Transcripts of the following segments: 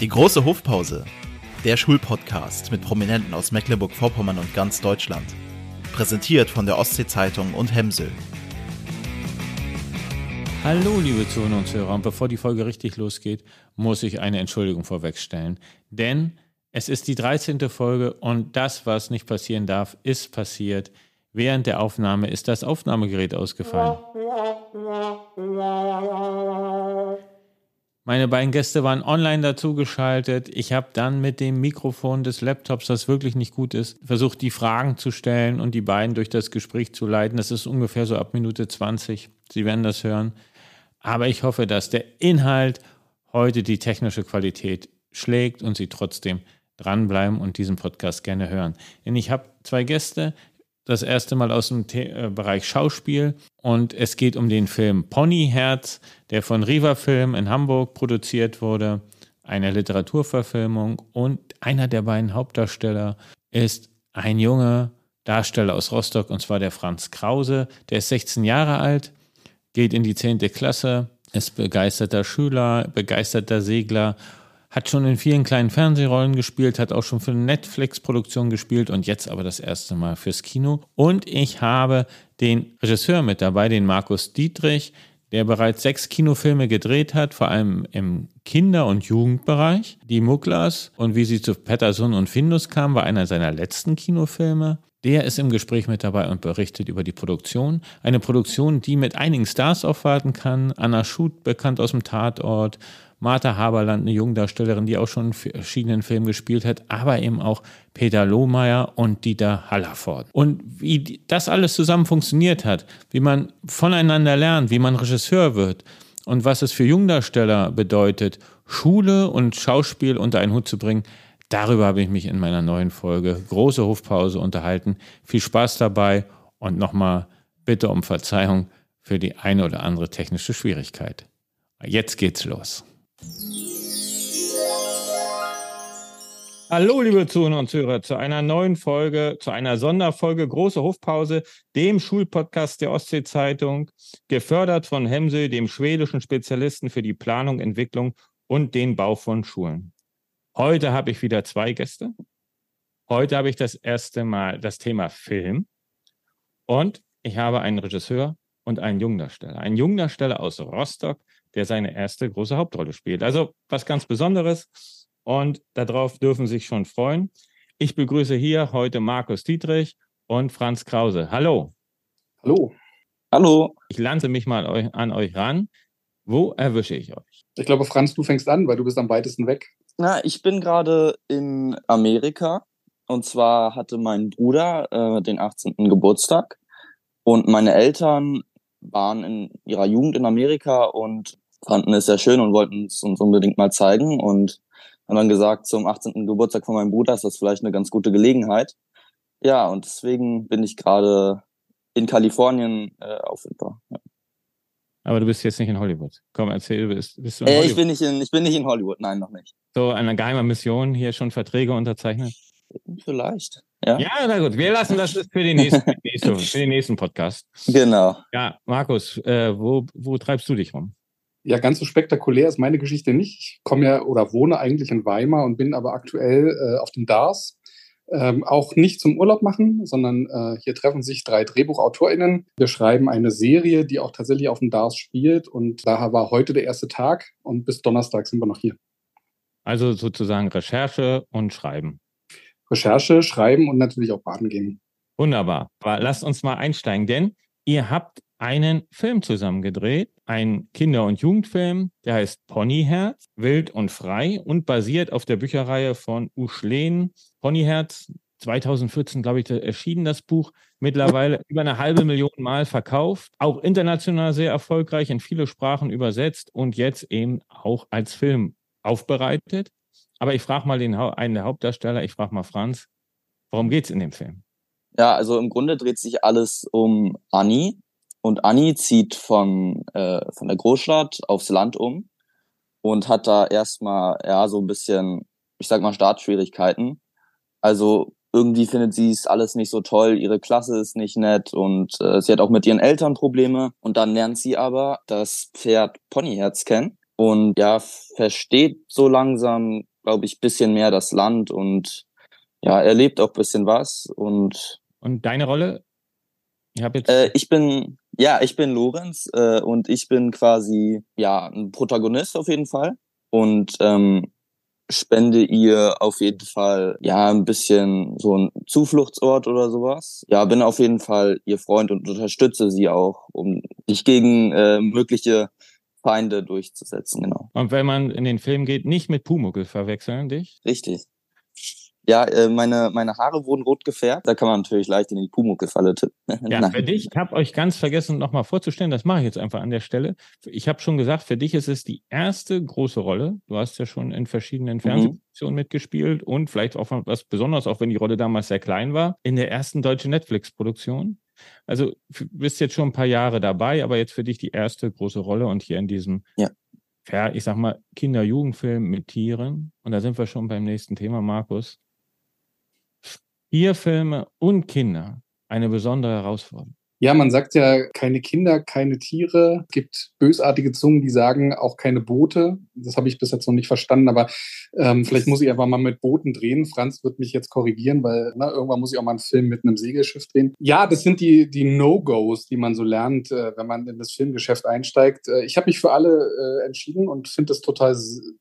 Die große Hofpause. Der Schulpodcast mit Prominenten aus Mecklenburg-Vorpommern und ganz Deutschland. Präsentiert von der Ostsee-Zeitung und Hemsel. Hallo, liebe Zuhörer und Zuhörer. Und bevor die Folge richtig losgeht, muss ich eine Entschuldigung vorwegstellen. Denn es ist die 13. Folge und das, was nicht passieren darf, ist passiert. Während der Aufnahme ist das Aufnahmegerät ausgefallen. Meine beiden Gäste waren online dazugeschaltet. Ich habe dann mit dem Mikrofon des Laptops, das wirklich nicht gut ist, versucht, die Fragen zu stellen und die beiden durch das Gespräch zu leiten. Das ist ungefähr so ab Minute 20. Sie werden das hören. Aber ich hoffe, dass der Inhalt heute die technische Qualität schlägt und Sie trotzdem dranbleiben und diesen Podcast gerne hören. Denn ich habe zwei Gäste, das erste Mal aus dem The äh, Bereich Schauspiel und es geht um den Film Ponyherz, der von Riva Film in Hamburg produziert wurde, eine Literaturverfilmung und einer der beiden Hauptdarsteller ist ein junger Darsteller aus Rostock und zwar der Franz Krause, der ist 16 Jahre alt, geht in die 10. Klasse, ist begeisterter Schüler, begeisterter Segler hat schon in vielen kleinen Fernsehrollen gespielt, hat auch schon für Netflix-Produktionen gespielt und jetzt aber das erste Mal fürs Kino. Und ich habe den Regisseur mit dabei, den Markus Dietrich, der bereits sechs Kinofilme gedreht hat, vor allem im Kinder- und Jugendbereich. Die Mugglers und wie sie zu Patterson und Findus kam, war einer seiner letzten Kinofilme. Der ist im Gespräch mit dabei und berichtet über die Produktion. Eine Produktion, die mit einigen Stars aufwarten kann. Anna Schut, bekannt aus dem Tatort, Martha Haberland, eine Jungdarstellerin, die auch schon in verschiedenen Filmen gespielt hat, aber eben auch Peter Lohmeier und Dieter Hallerford. Und wie das alles zusammen funktioniert hat, wie man voneinander lernt, wie man Regisseur wird und was es für Jungdarsteller bedeutet, Schule und Schauspiel unter einen Hut zu bringen, darüber habe ich mich in meiner neuen Folge Große Hofpause unterhalten. Viel Spaß dabei und nochmal bitte um Verzeihung für die eine oder andere technische Schwierigkeit. Jetzt geht's los. Hallo, liebe Zuhörer und Zuhörer, zu einer neuen Folge, zu einer Sonderfolge Große Hofpause, dem Schulpodcast der Ostsee-Zeitung, gefördert von Hemsel, dem schwedischen Spezialisten für die Planung, Entwicklung und den Bau von Schulen. Heute habe ich wieder zwei Gäste. Heute habe ich das erste Mal das Thema Film und ich habe einen Regisseur und einen Jungdarsteller. Einen Jungdarsteller aus Rostock, der seine erste große Hauptrolle spielt. Also was ganz Besonderes und darauf dürfen Sie sich schon freuen. Ich begrüße hier heute Markus Dietrich und Franz Krause. Hallo. Hallo. Hallo. Ich lanze mich mal an euch ran. Wo erwische ich euch? Ich glaube, Franz, du fängst an, weil du bist am weitesten weg. Na, ich bin gerade in Amerika. Und zwar hatte mein Bruder äh, den 18. Geburtstag. Und meine Eltern waren in ihrer Jugend in Amerika und fanden es sehr schön und wollten es uns unbedingt mal zeigen und haben dann gesagt, zum 18. Geburtstag von meinem Bruder ist das vielleicht eine ganz gute Gelegenheit. Ja, und deswegen bin ich gerade in Kalifornien äh, auf Winter. Ja. Aber du bist jetzt nicht in Hollywood. Komm, erzähl, bist, bist du in äh, Hollywood? Ich bin, nicht in, ich bin nicht in Hollywood, nein, noch nicht. So, eine geheime Mission, hier schon Verträge unterzeichnet? Vielleicht. Ja, ja na gut, wir lassen das für den nächsten, für den nächsten Podcast. Genau. Ja, Markus, äh, wo, wo treibst du dich rum? Ja, ganz so spektakulär ist meine Geschichte nicht. Ich komme ja oder wohne eigentlich in Weimar und bin aber aktuell äh, auf dem DARS. Ähm, auch nicht zum Urlaub machen, sondern äh, hier treffen sich drei DrehbuchautorInnen. Wir schreiben eine Serie, die auch tatsächlich auf dem DARS spielt und daher war heute der erste Tag und bis Donnerstag sind wir noch hier. Also sozusagen Recherche und Schreiben. Recherche, Schreiben und natürlich auch baden gehen. Wunderbar. Aber lasst uns mal einsteigen, denn ihr habt einen Film zusammen gedreht, ein Kinder- und Jugendfilm, der heißt Ponyherz, wild und frei und basiert auf der Bücherreihe von Uschlen. Ponyherz, 2014, glaube ich, erschienen das Buch, mittlerweile über eine halbe Million Mal verkauft, auch international sehr erfolgreich, in viele Sprachen übersetzt und jetzt eben auch als Film aufbereitet. Aber ich frage mal den, einen der Hauptdarsteller, ich frage mal Franz, worum geht es in dem Film? Ja, also im Grunde dreht sich alles um Annie, und Anni zieht von, äh, von der Großstadt aufs Land um und hat da erstmal, ja, so ein bisschen, ich sag mal, Startschwierigkeiten. Also irgendwie findet sie es alles nicht so toll, ihre Klasse ist nicht nett und äh, sie hat auch mit ihren Eltern Probleme. Und dann lernt sie aber das Pferd Ponyherz kennen. und ja, versteht so langsam, glaube ich, bisschen mehr das Land und ja, erlebt auch bisschen was und und deine Rolle? Ich, jetzt äh, ich bin ja, ich bin Lorenz äh, und ich bin quasi ja ein Protagonist auf jeden Fall und ähm, spende ihr auf jeden Fall ja ein bisschen so ein Zufluchtsort oder sowas. Ja, bin auf jeden Fall ihr Freund und unterstütze sie auch, um sich gegen äh, mögliche Feinde durchzusetzen, genau. Und wenn man in den Film geht, nicht mit Pumuckel verwechseln dich? Richtig. Ja, äh, meine, meine Haare wurden rot gefärbt. Da kann man natürlich leicht in die Pumuckl-Falle tippen. Ja, für dich, ich habe euch ganz vergessen, nochmal vorzustellen, das mache ich jetzt einfach an der Stelle. Ich habe schon gesagt, für dich ist es die erste große Rolle. Du hast ja schon in verschiedenen Fernsehproduktionen mhm. mitgespielt und vielleicht auch was Besonderes, auch wenn die Rolle damals sehr klein war, in der ersten deutschen Netflix-Produktion. Also du bist jetzt schon ein paar Jahre dabei, aber jetzt für dich die erste große Rolle und hier in diesem ja ich sag mal, Kinder-Jugendfilm mit Tieren. Und da sind wir schon beim nächsten Thema, Markus. Tierfilme und Kinder eine besondere Herausforderung. Ja, man sagt ja, keine Kinder, keine Tiere. Es gibt bösartige Zungen, die sagen, auch keine Boote. Das habe ich bis jetzt noch nicht verstanden, aber ähm, vielleicht muss ich einfach mal mit Booten drehen. Franz wird mich jetzt korrigieren, weil na, ne, irgendwann muss ich auch mal einen Film mit einem Segelschiff drehen. Ja, das sind die, die No-Gos, die man so lernt, äh, wenn man in das Filmgeschäft einsteigt. Äh, ich habe mich für alle äh, entschieden und finde es total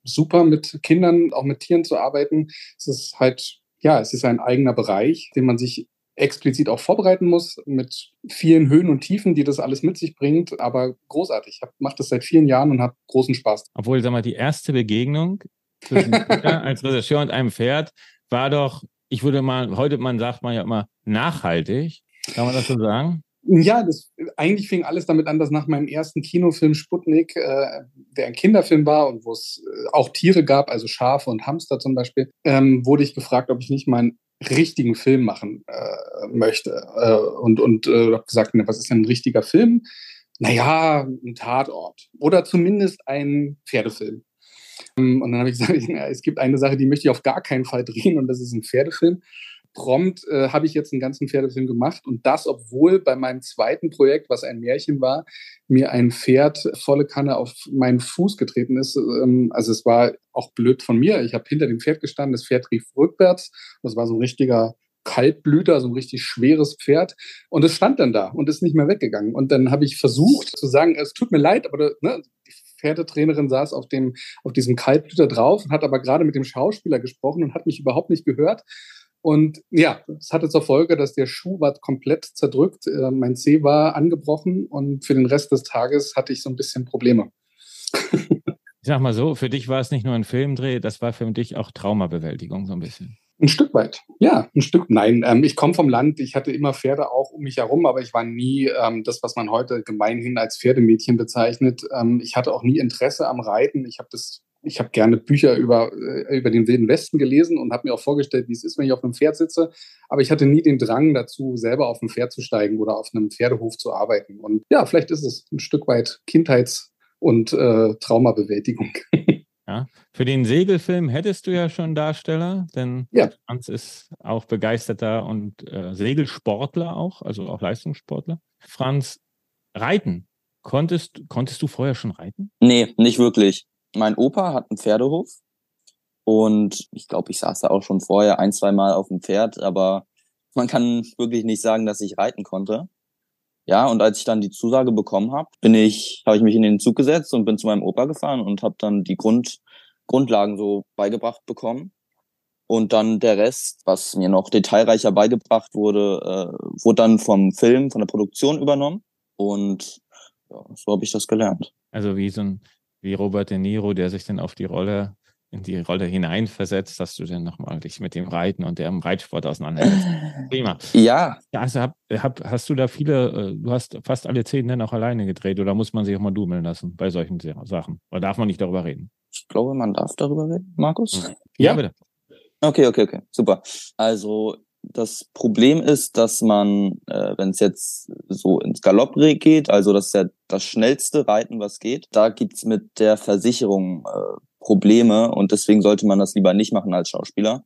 super, mit Kindern, auch mit Tieren zu arbeiten. Es ist halt ja, es ist ein eigener Bereich, den man sich explizit auch vorbereiten muss, mit vielen Höhen und Tiefen, die das alles mit sich bringt. Aber großartig. Ich mache das seit vielen Jahren und habe großen Spaß. Obwohl, sag mal, die erste Begegnung zwischen als Regisseur und einem Pferd war doch, ich würde mal, heute man sagt man ja immer nachhaltig. Kann man das so sagen? Ja, das, eigentlich fing alles damit an, dass nach meinem ersten Kinofilm Sputnik, äh, der ein Kinderfilm war und wo es äh, auch Tiere gab, also Schafe und Hamster zum Beispiel, ähm, wurde ich gefragt, ob ich nicht mal einen richtigen Film machen äh, möchte. Äh, und und äh, habe gesagt, was ist denn ein richtiger Film? Naja, ein Tatort oder zumindest ein Pferdefilm. Ähm, und dann habe ich gesagt, es gibt eine Sache, die möchte ich auf gar keinen Fall drehen und das ist ein Pferdefilm prompt äh, habe ich jetzt einen ganzen Pferdefilm gemacht und das, obwohl bei meinem zweiten Projekt, was ein Märchen war, mir ein Pferd volle Kanne auf meinen Fuß getreten ist. Ähm, also es war auch blöd von mir. Ich habe hinter dem Pferd gestanden, das Pferd rief rückwärts. Das war so ein richtiger Kaltblüter, so ein richtig schweres Pferd. Und es stand dann da und ist nicht mehr weggegangen. Und dann habe ich versucht zu sagen, es tut mir leid, aber ne, die Pferdetrainerin saß auf, dem, auf diesem Kaltblüter drauf und hat aber gerade mit dem Schauspieler gesprochen und hat mich überhaupt nicht gehört. Und ja, es hatte zur Folge, dass der Schuh war komplett zerdrückt, äh, mein Zeh war angebrochen und für den Rest des Tages hatte ich so ein bisschen Probleme. ich sag mal so, für dich war es nicht nur ein Filmdreh, das war für dich auch Traumabewältigung so ein bisschen. Ein Stück weit, ja, ein Stück. Nein, ähm, ich komme vom Land, ich hatte immer Pferde auch um mich herum, aber ich war nie ähm, das, was man heute gemeinhin als Pferdemädchen bezeichnet. Ähm, ich hatte auch nie Interesse am Reiten. Ich habe das ich habe gerne Bücher über, äh, über den Wilden Westen gelesen und habe mir auch vorgestellt, wie es ist, wenn ich auf einem Pferd sitze. Aber ich hatte nie den Drang dazu, selber auf ein Pferd zu steigen oder auf einem Pferdehof zu arbeiten. Und ja, vielleicht ist es ein Stück weit Kindheits- und äh, Traumabewältigung. Ja, für den Segelfilm hättest du ja schon Darsteller, denn ja. Franz ist auch begeisterter und äh, Segelsportler auch, also auch Leistungssportler. Franz, reiten. Konntest, konntest du vorher schon reiten? Nee, nicht wirklich mein Opa hat einen Pferdehof und ich glaube, ich saß da auch schon vorher ein, zwei Mal auf dem Pferd, aber man kann wirklich nicht sagen, dass ich reiten konnte. Ja, und als ich dann die Zusage bekommen habe, bin ich, habe ich mich in den Zug gesetzt und bin zu meinem Opa gefahren und habe dann die Grund, Grundlagen so beigebracht bekommen. Und dann der Rest, was mir noch detailreicher beigebracht wurde, äh, wurde dann vom Film, von der Produktion übernommen. Und ja, so habe ich das gelernt. Also wie so ein wie Robert De Niro, der sich dann auf die Rolle, in die Rolle hineinversetzt, dass du dann nochmal dich mit dem Reiten und dem Reitsport auseinandersetzt. Prima. Ja. also hab, hab, hast du da viele, äh, du hast fast alle zehn dann auch alleine gedreht oder muss man sich auch mal dummeln lassen bei solchen Sachen? Oder darf man nicht darüber reden? Ich glaube, man darf darüber reden, Markus. Ja, ja bitte. Okay, okay, okay. Super. Also das Problem ist, dass man, äh, wenn es jetzt so ins Galopp geht, also das ist ja das schnellste Reiten, was geht, da gibt's mit der Versicherung äh, Probleme und deswegen sollte man das lieber nicht machen als Schauspieler.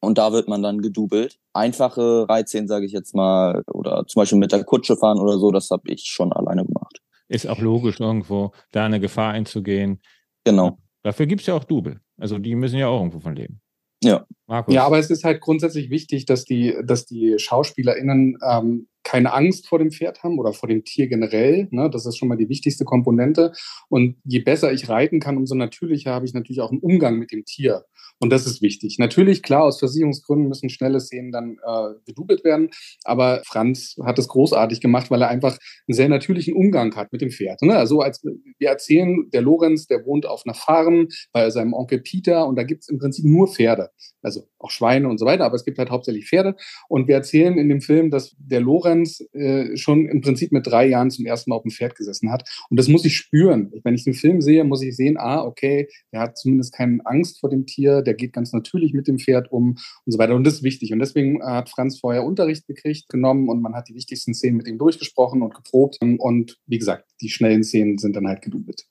Und da wird man dann gedoubelt. Einfache Reitszenen, sage ich jetzt mal, oder zum Beispiel mit der Kutsche fahren oder so, das habe ich schon alleine gemacht. Ist auch logisch irgendwo, da eine Gefahr einzugehen, Genau. Dafür gibt es ja auch Double. Also die müssen ja auch irgendwo von leben. Ja. Markus. Ja, aber es ist halt grundsätzlich wichtig, dass die, dass die SchauspielerInnen ähm, keine Angst vor dem Pferd haben oder vor dem Tier generell. Ne? Das ist schon mal die wichtigste Komponente. Und je besser ich reiten kann, umso natürlicher habe ich natürlich auch einen Umgang mit dem Tier. Und das ist wichtig. Natürlich, klar, aus Versicherungsgründen müssen schnelle Szenen dann äh, gedoubelt werden. Aber Franz hat es großartig gemacht, weil er einfach einen sehr natürlichen Umgang hat mit dem Pferd. Ne? Also als wir erzählen, der Lorenz, der wohnt auf einer Farm bei seinem Onkel Peter und da gibt es im Prinzip nur Pferde. Also auch Schweine und so weiter, aber es gibt halt hauptsächlich Pferde. Und wir erzählen in dem Film, dass der Lorenz äh, schon im Prinzip mit drei Jahren zum ersten Mal auf dem Pferd gesessen hat. Und das muss ich spüren. Wenn ich den Film sehe, muss ich sehen, ah, okay, der hat zumindest keine Angst vor dem Tier, der geht ganz natürlich mit dem Pferd um und so weiter. Und das ist wichtig. Und deswegen hat Franz vorher Unterricht gekriegt, genommen und man hat die wichtigsten Szenen mit ihm durchgesprochen und geprobt. Und wie gesagt, die schnellen Szenen sind dann halt gedoubelt.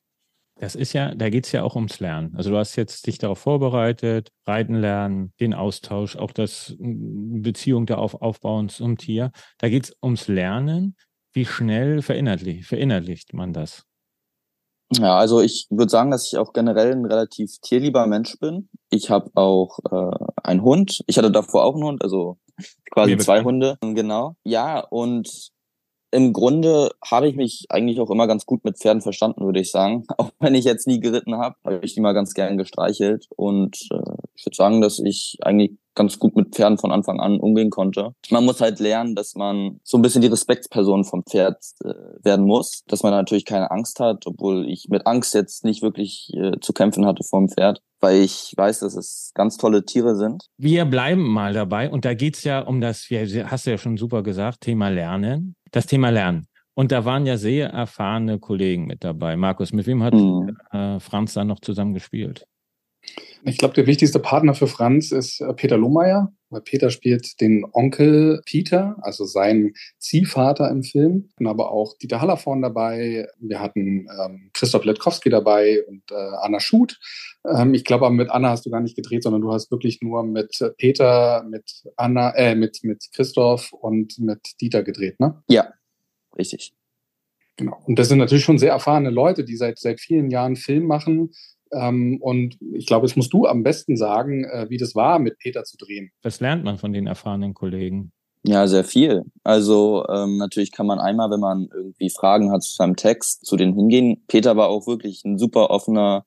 Das ist ja, da geht es ja auch ums Lernen. Also du hast jetzt dich darauf vorbereitet, Reiten lernen, den Austausch, auch das Beziehung da auf, aufbauen zum Tier. Da geht es ums Lernen. Wie schnell verinnerlicht, verinnerlicht man das? Ja, also ich würde sagen, dass ich auch generell ein relativ tierlieber Mensch bin. Ich habe auch äh, einen Hund. Ich hatte davor auch einen Hund, also quasi zwei Hunde. Genau. Ja, und im Grunde habe ich mich eigentlich auch immer ganz gut mit Pferden verstanden, würde ich sagen. Auch wenn ich jetzt nie geritten habe, habe ich die mal ganz gern gestreichelt. Und äh, ich würde sagen, dass ich eigentlich ganz gut mit Pferden von Anfang an umgehen konnte. Man muss halt lernen, dass man so ein bisschen die Respektsperson vom Pferd äh, werden muss, dass man natürlich keine Angst hat, obwohl ich mit Angst jetzt nicht wirklich äh, zu kämpfen hatte vom Pferd, weil ich weiß, dass es ganz tolle Tiere sind. Wir bleiben mal dabei und da geht's ja um das, hast du ja schon super gesagt, Thema Lernen. Das Thema Lernen. Und da waren ja sehr erfahrene Kollegen mit dabei. Markus, mit wem hat mhm. äh, Franz dann noch zusammen gespielt? Ich glaube, der wichtigste Partner für Franz ist äh, Peter Lohmeier, weil Peter spielt den Onkel Peter, also seinen Ziehvater im Film, und aber auch Dieter Hallervorn dabei. Wir hatten ähm, Christoph Letkowski dabei und äh, Anna Schut. Ähm, ich glaube, mit Anna hast du gar nicht gedreht, sondern du hast wirklich nur mit Peter, mit Anna, äh, mit, mit Christoph und mit Dieter gedreht, ne? Ja, richtig. Genau. Und das sind natürlich schon sehr erfahrene Leute, die seit, seit vielen Jahren Film machen ähm, und ich glaube, es musst du am besten sagen, äh, wie das war, mit Peter zu drehen. Was lernt man von den erfahrenen Kollegen? Ja, sehr viel. Also ähm, natürlich kann man einmal, wenn man irgendwie Fragen hat zu seinem Text, zu denen hingehen. Peter war auch wirklich ein super offener,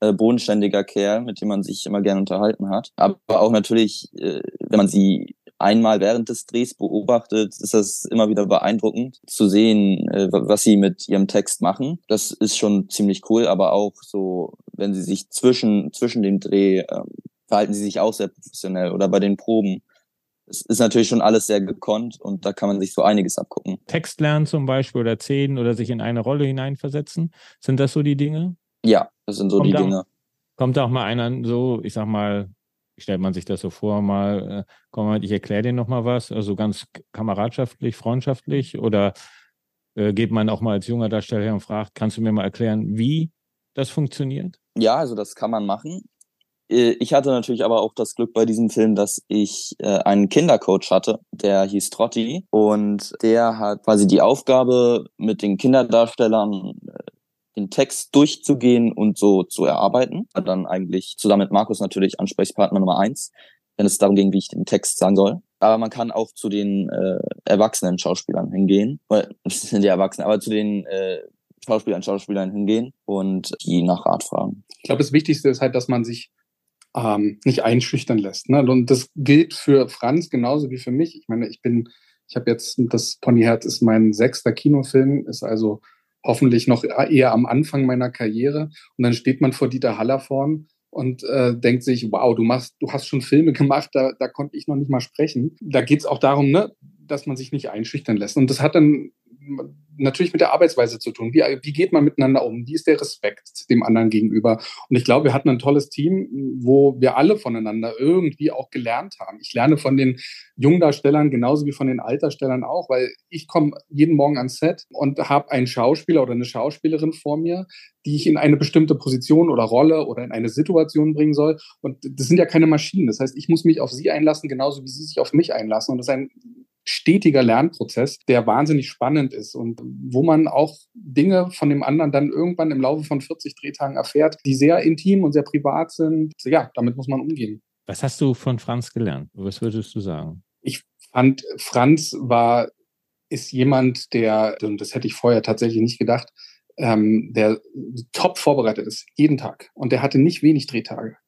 äh, bodenständiger Kerl, mit dem man sich immer gerne unterhalten hat. Aber auch natürlich, äh, wenn man sie einmal während des Drehs beobachtet, ist das immer wieder beeindruckend zu sehen, äh, was sie mit ihrem Text machen. Das ist schon ziemlich cool, aber auch so, wenn sie sich zwischen, zwischen dem Dreh, äh, verhalten sie sich auch sehr professionell oder bei den Proben. Es ist natürlich schon alles sehr gekonnt und da kann man sich so einiges abgucken. Text lernen zum Beispiel oder zählen oder sich in eine Rolle hineinversetzen. Sind das so die Dinge? Ja, das sind so kommt die da, Dinge. Kommt da auch mal einer so, ich sag mal, stellt man sich das so vor, mal, äh, komm mal, ich erkläre dir nochmal was, also ganz kameradschaftlich, freundschaftlich oder äh, geht man auch mal als junger Darsteller her und fragt, kannst du mir mal erklären, wie das funktioniert? Ja, also das kann man machen. Äh, ich hatte natürlich aber auch das Glück bei diesem Film, dass ich äh, einen Kindercoach hatte, der hieß Trotti und der hat quasi die Aufgabe, mit den Kinderdarstellern den Text durchzugehen und so zu erarbeiten. Dann eigentlich zusammen mit Markus natürlich Ansprechpartner Nummer eins, wenn es darum ging, wie ich den Text sagen soll. Aber man kann auch zu den äh, erwachsenen Schauspielern hingehen. Das sind ja Erwachsene, aber zu den äh, Schauspielern, Schauspielern hingehen und die nach Rat fragen. Ich glaube, das Wichtigste ist halt, dass man sich ähm, nicht einschüchtern lässt. Ne? Und das gilt für Franz genauso wie für mich. Ich meine, ich bin, ich habe jetzt, das Ponyherz ist mein sechster Kinofilm, ist also hoffentlich noch eher am Anfang meiner Karriere. Und dann steht man vor Dieter Hallervorn und äh, denkt sich, wow, du machst, du hast schon Filme gemacht, da, da konnte ich noch nicht mal sprechen. Da geht es auch darum, ne, dass man sich nicht einschüchtern lässt. Und das hat dann natürlich mit der Arbeitsweise zu tun. Wie, wie geht man miteinander um? Wie ist der Respekt dem anderen gegenüber? Und ich glaube, wir hatten ein tolles Team, wo wir alle voneinander irgendwie auch gelernt haben. Ich lerne von den Jungdarstellern genauso wie von den Alterstellern auch, weil ich komme jeden Morgen ans Set und habe einen Schauspieler oder eine Schauspielerin vor mir, die ich in eine bestimmte Position oder Rolle oder in eine Situation bringen soll. Und das sind ja keine Maschinen. Das heißt, ich muss mich auf sie einlassen, genauso wie sie sich auf mich einlassen. Und das ist ein stetiger Lernprozess, der wahnsinnig spannend ist und wo man auch Dinge von dem anderen dann irgendwann im Laufe von 40 Drehtagen erfährt, die sehr intim und sehr privat sind. Ja, damit muss man umgehen. Was hast du von Franz gelernt? Was würdest du sagen? Ich fand, Franz war, ist jemand, der, und das hätte ich vorher tatsächlich nicht gedacht, ähm, der top vorbereitet ist, jeden Tag. Und der hatte nicht wenig Drehtage.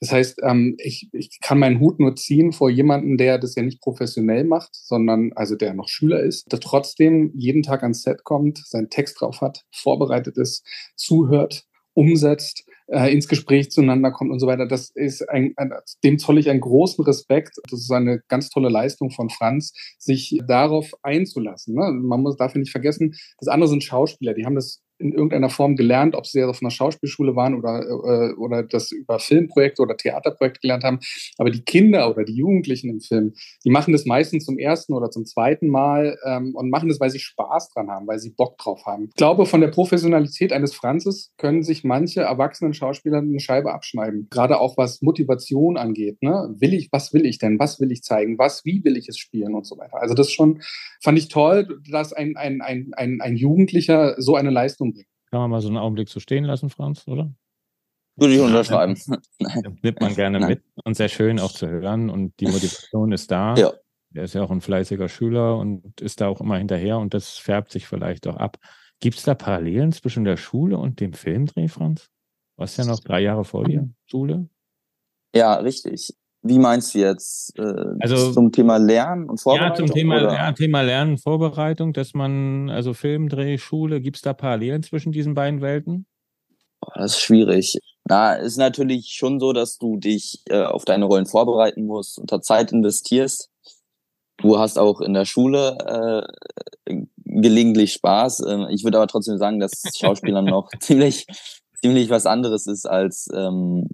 Das heißt, ähm, ich, ich kann meinen Hut nur ziehen vor jemanden, der das ja nicht professionell macht, sondern also der noch Schüler ist, der trotzdem jeden Tag ans Set kommt, seinen Text drauf hat, vorbereitet ist, zuhört, umsetzt, äh, ins Gespräch zueinander kommt und so weiter. Das ist ein, ein, dem zolle ich einen großen Respekt. Das ist eine ganz tolle Leistung von Franz, sich darauf einzulassen. Ne? Man muss dafür nicht vergessen, das andere sind Schauspieler, die haben das in irgendeiner Form gelernt, ob sie auf einer Schauspielschule waren oder, äh, oder das über Filmprojekte oder Theaterprojekte gelernt haben. Aber die Kinder oder die Jugendlichen im Film, die machen das meistens zum ersten oder zum zweiten Mal ähm, und machen das, weil sie Spaß dran haben, weil sie Bock drauf haben. Ich glaube, von der Professionalität eines Franzes können sich manche erwachsenen Schauspieler eine Scheibe abschneiden. Gerade auch was Motivation angeht. Ne? Will ich, was will ich denn? Was will ich zeigen? Was, wie will ich es spielen und so weiter. Also das schon, fand ich toll, dass ein, ein, ein, ein, ein Jugendlicher so eine Leistung kann man mal so einen Augenblick so stehen lassen, Franz, oder? Würde ich unterschreiben. Nimmt man gerne Nein. mit und sehr schön auch zu hören und die Motivation ist da. Ja. Er ist ja auch ein fleißiger Schüler und ist da auch immer hinterher und das färbt sich vielleicht auch ab. Gibt es da Parallelen zwischen der Schule und dem Filmdreh, Franz? Du hast ja noch drei Jahre vor dir, Schule. Ja, richtig. Wie meinst du jetzt? Äh, also zum Thema Lernen und Vorbereitung? Ja, zum Thema, ja, Thema Lernen und Vorbereitung, dass man, also Filmdreh, Schule, gibt es da Parallelen zwischen diesen beiden Welten? Oh, das ist schwierig. Na, ist natürlich schon so, dass du dich äh, auf deine Rollen vorbereiten musst, unter Zeit investierst. Du hast auch in der Schule äh, gelegentlich Spaß. Ähm, ich würde aber trotzdem sagen, dass Schauspielern noch ziemlich, ziemlich was anderes ist als ähm,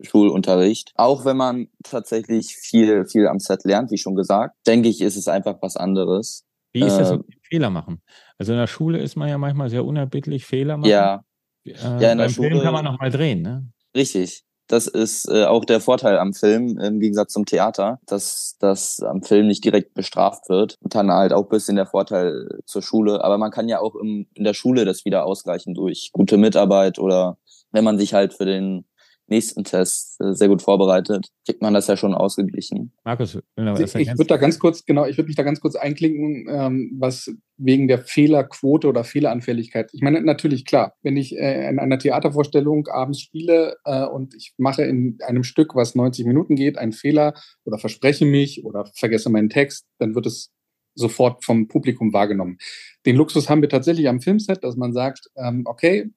Schulunterricht. Auch wenn man tatsächlich viel, viel am Set lernt, wie schon gesagt, denke ich, ist es einfach was anderes. Wie ist das äh, mit Fehler machen? Also in der Schule ist man ja manchmal sehr unerbittlich Fehler machen. Ja. Äh, ja, in der Schule Film kann man noch mal drehen, ne? Richtig. Das ist äh, auch der Vorteil am Film im Gegensatz zum Theater, dass das am Film nicht direkt bestraft wird. Und dann halt auch ein bisschen der Vorteil zur Schule. Aber man kann ja auch im, in der Schule das wieder ausgleichen durch gute Mitarbeit oder wenn man sich halt für den nächsten Test äh, sehr gut vorbereitet, kriegt man das ja schon ausgeglichen. Markus, ich, ich würde da ganz kurz, genau, ich würde mich da ganz kurz einklinken, ähm, was wegen der Fehlerquote oder Fehleranfälligkeit. Ich meine, natürlich klar, wenn ich äh, in einer Theatervorstellung abends spiele äh, und ich mache in einem Stück, was 90 Minuten geht, einen Fehler oder verspreche mich oder vergesse meinen Text, dann wird es sofort vom Publikum wahrgenommen. Den Luxus haben wir tatsächlich am Filmset, dass man sagt, ähm, okay,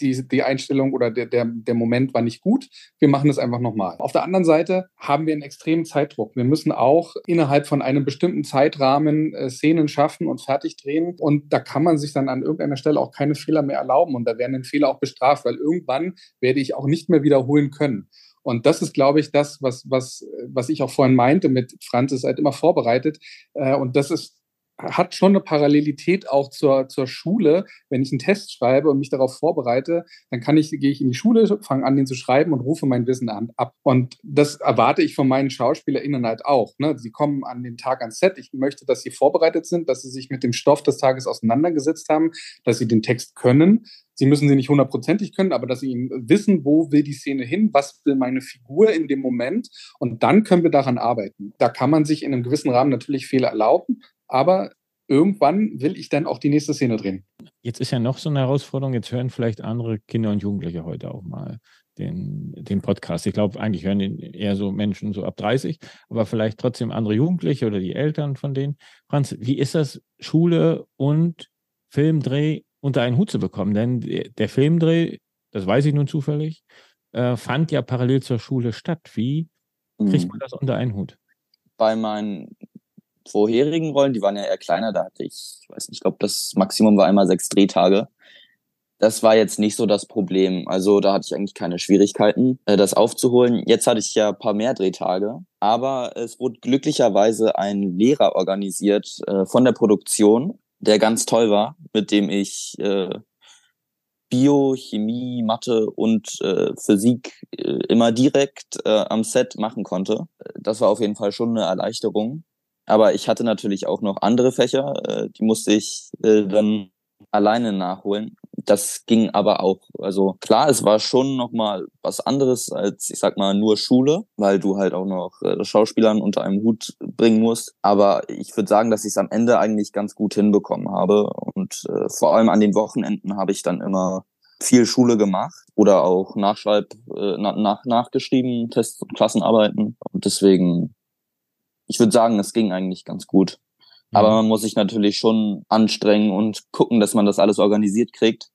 die, die Einstellung oder der, der, der Moment war nicht gut. Wir machen es einfach nochmal. Auf der anderen Seite haben wir einen extremen Zeitdruck. Wir müssen auch innerhalb von einem bestimmten Zeitrahmen äh, Szenen schaffen und fertig drehen. Und da kann man sich dann an irgendeiner Stelle auch keine Fehler mehr erlauben. Und da werden dann Fehler auch bestraft, weil irgendwann werde ich auch nicht mehr wiederholen können. Und das ist, glaube ich, das, was, was, was ich auch vorhin meinte mit Franz ist halt immer vorbereitet. Äh, und das ist hat schon eine Parallelität auch zur, zur Schule. Wenn ich einen Test schreibe und mich darauf vorbereite, dann kann ich, gehe ich in die Schule, fange an, den zu schreiben und rufe mein Wissen an, ab. Und das erwarte ich von meinen SchauspielerInnen halt auch. Ne? Sie kommen an den Tag ans Set. Ich möchte, dass sie vorbereitet sind, dass sie sich mit dem Stoff des Tages auseinandergesetzt haben, dass sie den Text können. Sie müssen sie nicht hundertprozentig können, aber dass sie wissen, wo will die Szene hin, was will meine Figur in dem Moment. Und dann können wir daran arbeiten. Da kann man sich in einem gewissen Rahmen natürlich Fehler erlauben, aber irgendwann will ich dann auch die nächste Szene drehen. Jetzt ist ja noch so eine Herausforderung, jetzt hören vielleicht andere Kinder und Jugendliche heute auch mal den, den Podcast. Ich glaube, eigentlich hören eher so Menschen so ab 30, aber vielleicht trotzdem andere Jugendliche oder die Eltern von denen. Franz, wie ist das, Schule und Filmdreh unter einen Hut zu bekommen? Denn der Filmdreh, das weiß ich nun zufällig, äh, fand ja parallel zur Schule statt. Wie kriegt mhm. man das unter einen Hut? Bei meinen vorherigen Rollen, die waren ja eher kleiner, da hatte ich, ich weiß nicht, ich glaube, das Maximum war einmal sechs Drehtage. Das war jetzt nicht so das Problem. Also da hatte ich eigentlich keine Schwierigkeiten, äh, das aufzuholen. Jetzt hatte ich ja ein paar mehr Drehtage, aber es wurde glücklicherweise ein Lehrer organisiert äh, von der Produktion, der ganz toll war, mit dem ich äh, Bio, Chemie, Mathe und äh, Physik äh, immer direkt äh, am Set machen konnte. Das war auf jeden Fall schon eine Erleichterung. Aber ich hatte natürlich auch noch andere Fächer, äh, die musste ich äh, dann alleine nachholen. Das ging aber auch. Also klar, es war schon nochmal was anderes als, ich sag mal, nur Schule, weil du halt auch noch äh, Schauspielern unter einem Hut bringen musst. Aber ich würde sagen, dass ich es am Ende eigentlich ganz gut hinbekommen habe. Und äh, vor allem an den Wochenenden habe ich dann immer viel Schule gemacht oder auch Nachschreib, äh, nach, nachgeschrieben, Tests und Klassenarbeiten. Und deswegen, ich würde sagen, es ging eigentlich ganz gut. Aber mhm. man muss sich natürlich schon anstrengen und gucken, dass man das alles organisiert kriegt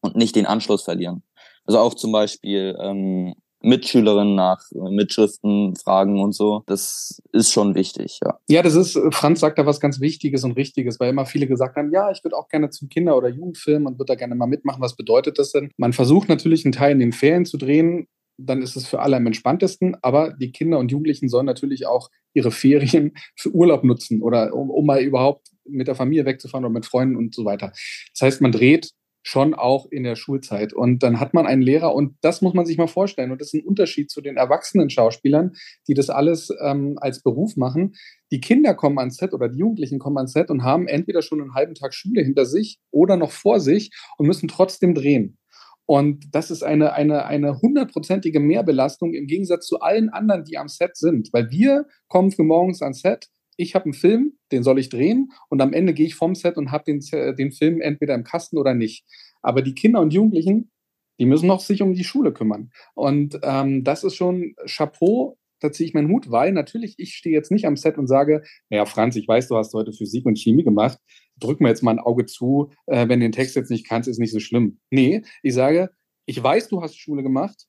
und nicht den Anschluss verlieren. Also auch zum Beispiel ähm, Mitschülerinnen nach Mitschriften fragen und so. Das ist schon wichtig, ja. Ja, das ist, Franz sagt da was ganz Wichtiges und Richtiges, weil immer viele gesagt haben, ja, ich würde auch gerne zum Kinder- oder Jugendfilm und würde da gerne mal mitmachen. Was bedeutet das denn? Man versucht natürlich einen Teil in den Ferien zu drehen, dann ist es für alle am entspanntesten. Aber die Kinder und Jugendlichen sollen natürlich auch ihre Ferien für Urlaub nutzen oder um, um mal überhaupt mit der Familie wegzufahren oder mit Freunden und so weiter. Das heißt, man dreht schon auch in der Schulzeit. Und dann hat man einen Lehrer und das muss man sich mal vorstellen. Und das ist ein Unterschied zu den erwachsenen Schauspielern, die das alles ähm, als Beruf machen. Die Kinder kommen ans Set oder die Jugendlichen kommen ans Set und haben entweder schon einen halben Tag Schule hinter sich oder noch vor sich und müssen trotzdem drehen. Und das ist eine, eine, eine hundertprozentige Mehrbelastung im Gegensatz zu allen anderen, die am Set sind. Weil wir kommen für morgens ans Set, ich habe einen Film, den soll ich drehen und am Ende gehe ich vom Set und habe den, den Film entweder im Kasten oder nicht. Aber die Kinder und Jugendlichen, die müssen noch sich um die Schule kümmern. Und ähm, das ist schon Chapeau, da ziehe ich meinen Hut, weil natürlich, ich stehe jetzt nicht am Set und sage, naja, Franz, ich weiß, du hast heute Physik und Chemie gemacht drück mir jetzt mal ein Auge zu, äh, wenn du den Text jetzt nicht kannst, ist nicht so schlimm. Nee, ich sage, ich weiß, du hast Schule gemacht.